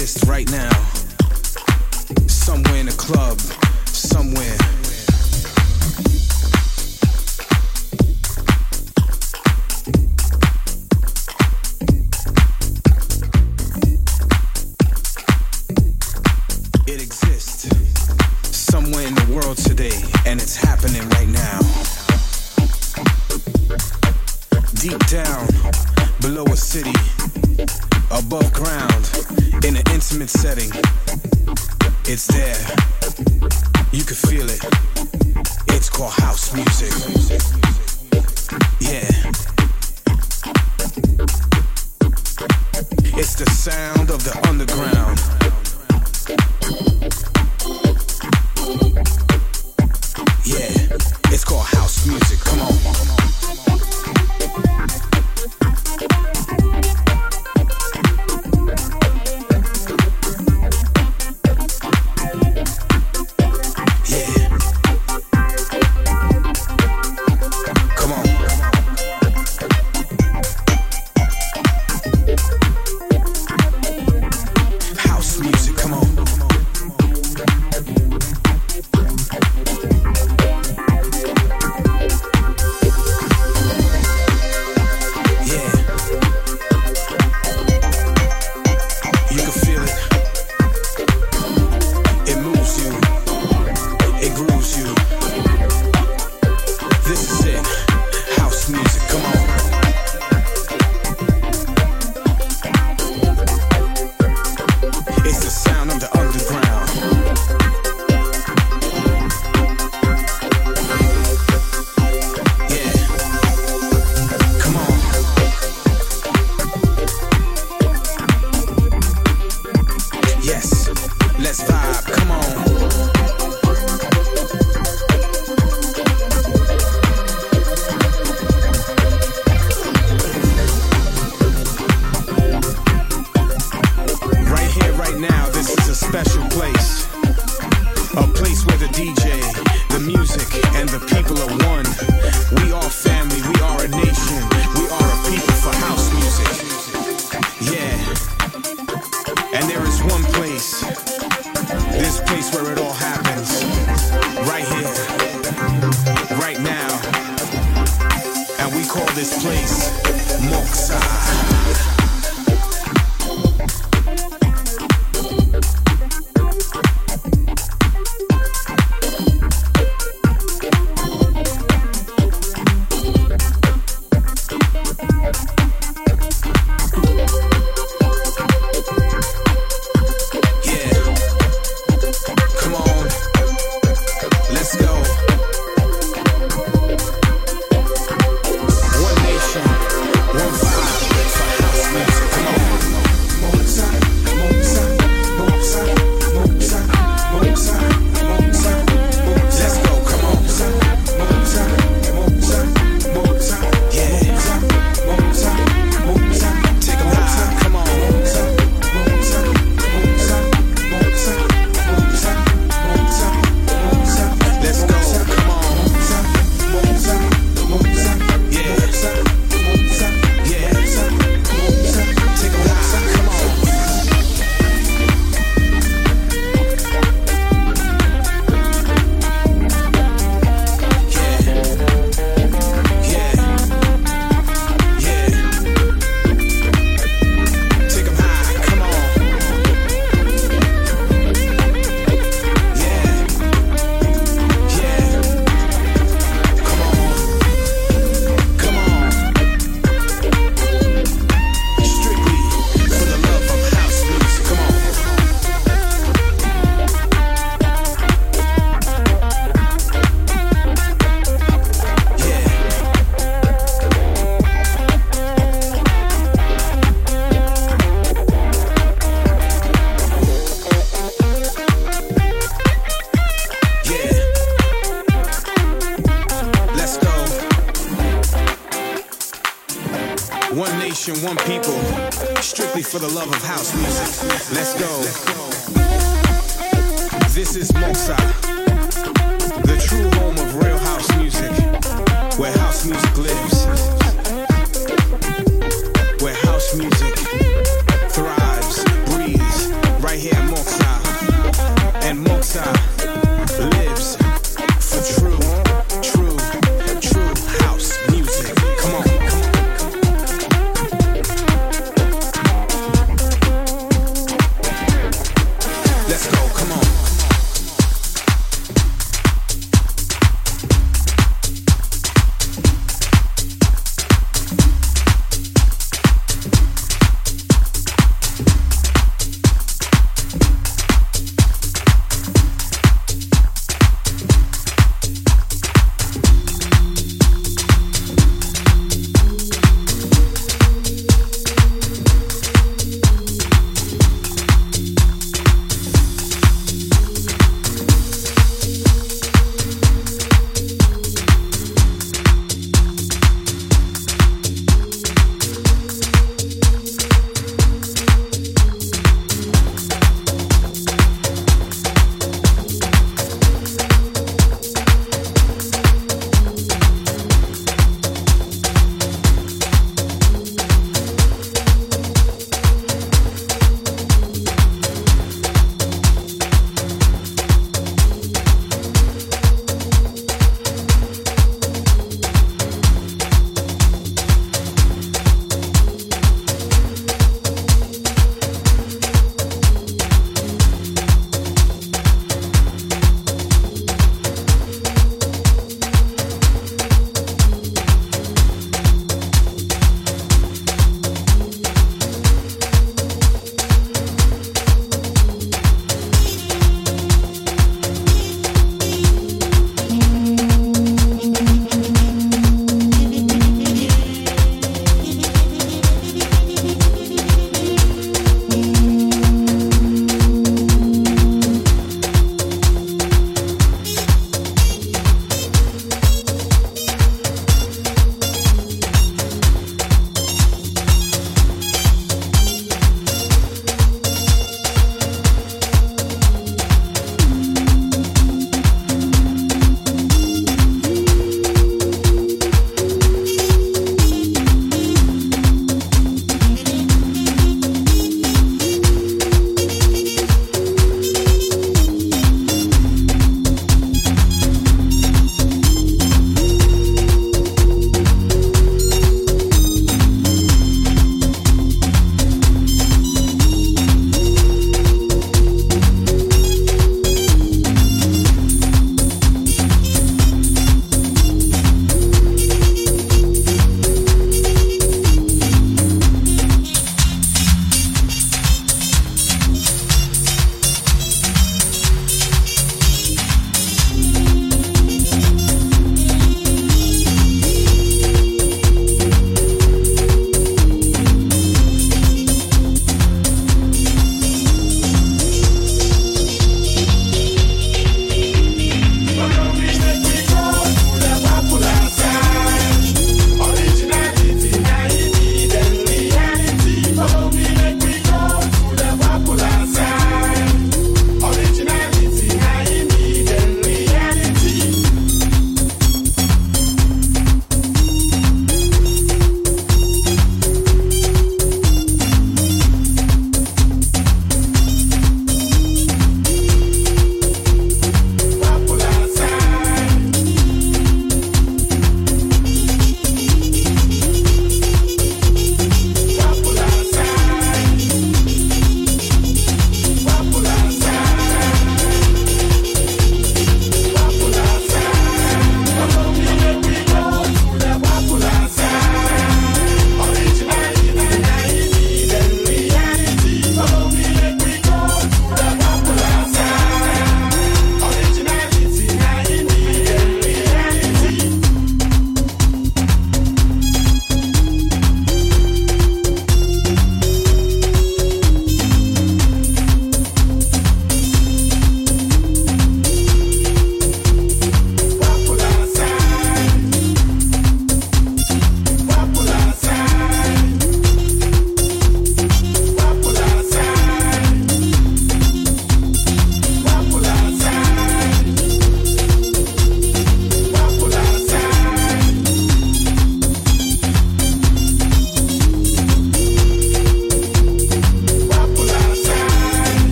exist right now. Somewhere in a club, somewhere. It exists somewhere in the world today, and it's happening right now. Deep down, below a city above ground, in an intimate setting. It's there, you can feel it. It's called house music. Yeah. It's the sound of the underground for the love of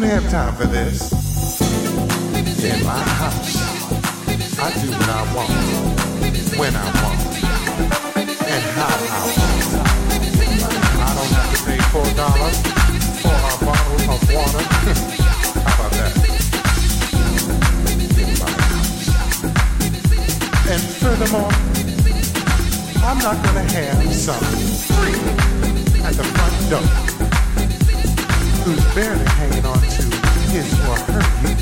don't have time for this. In my house, I do what I want, when I want, and how I want. I don't have to pay four dollars for a bottle of water. how about that? In my house, And furthermore, I'm not gonna have some free at the front door who's barely hanging on Come and.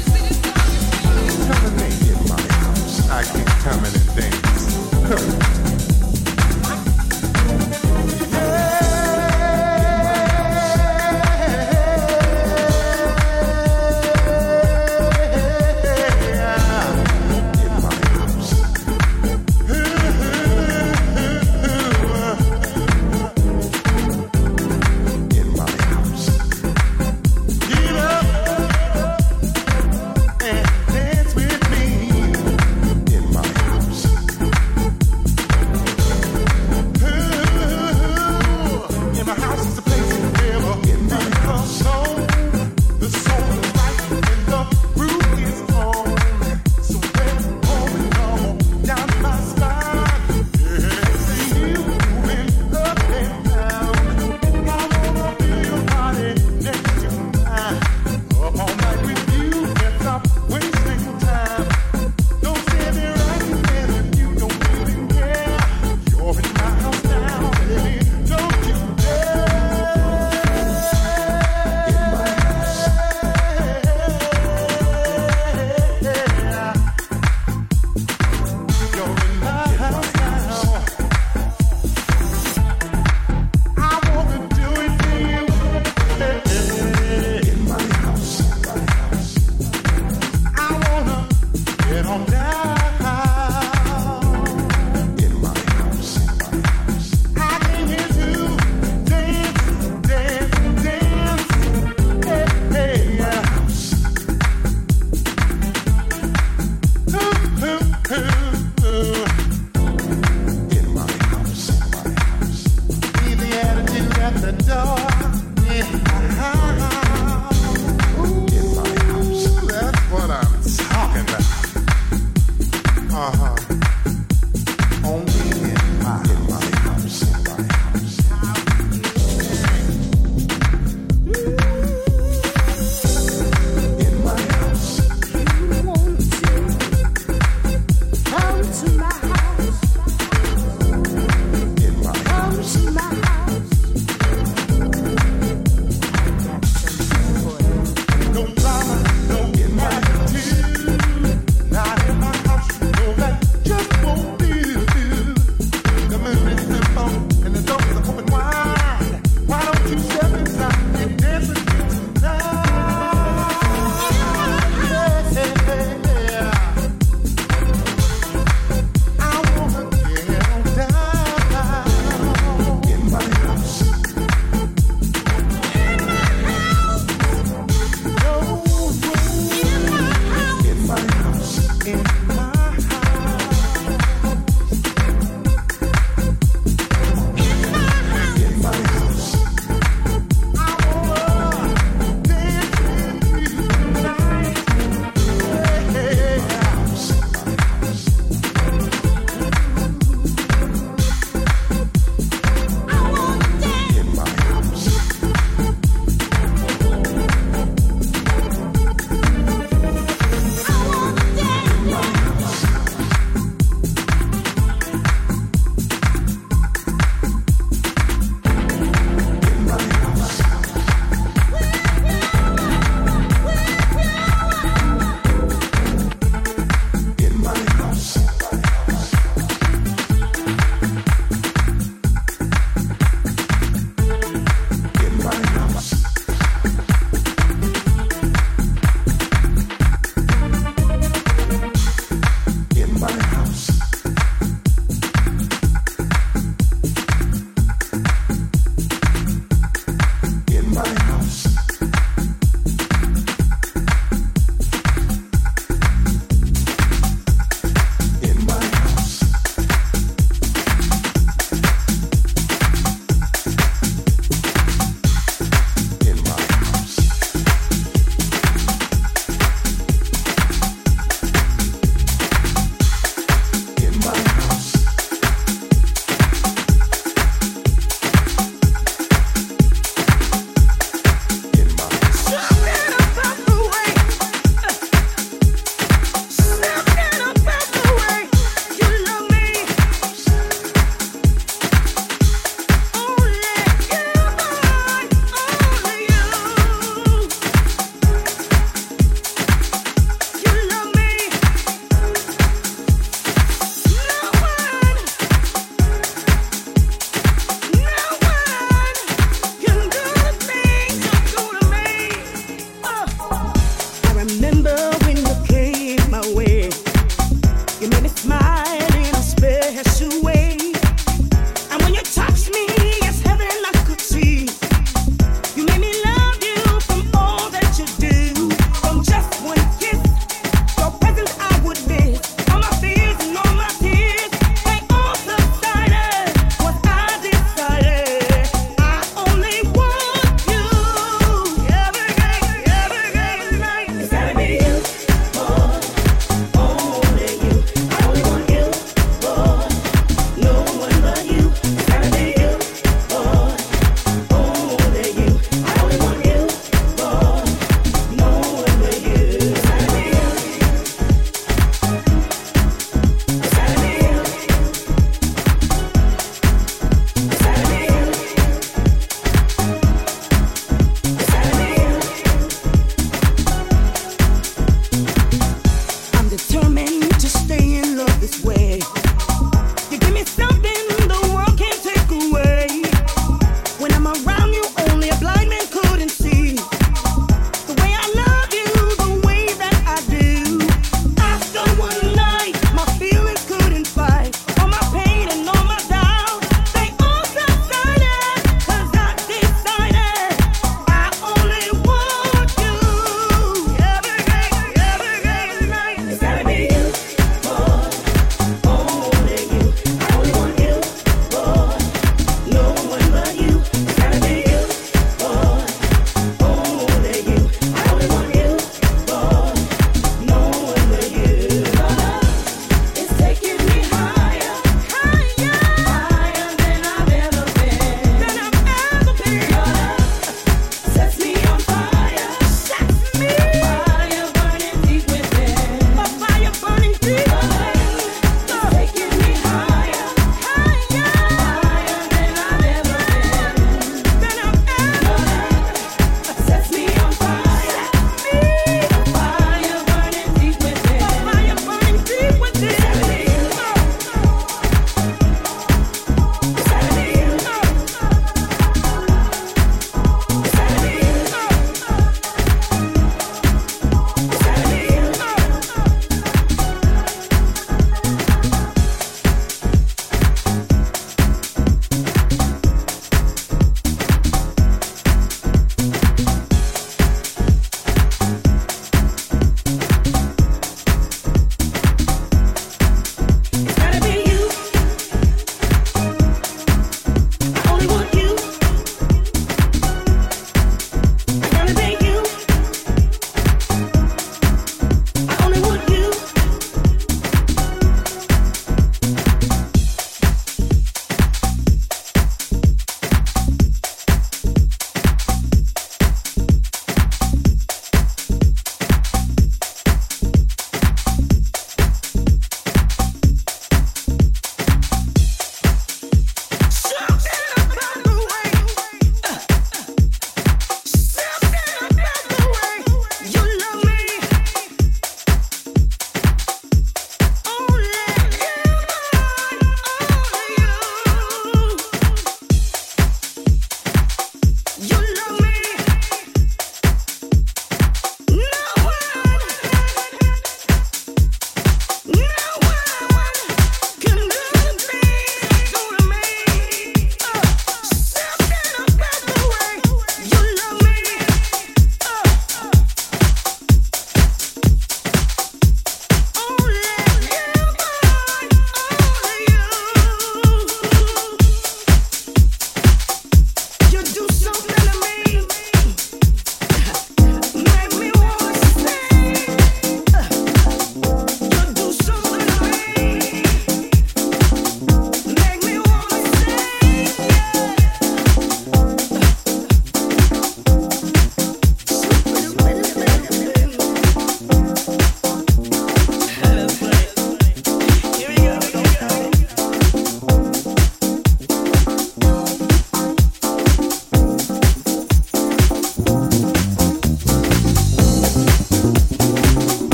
I can come in and dance. Uh huh.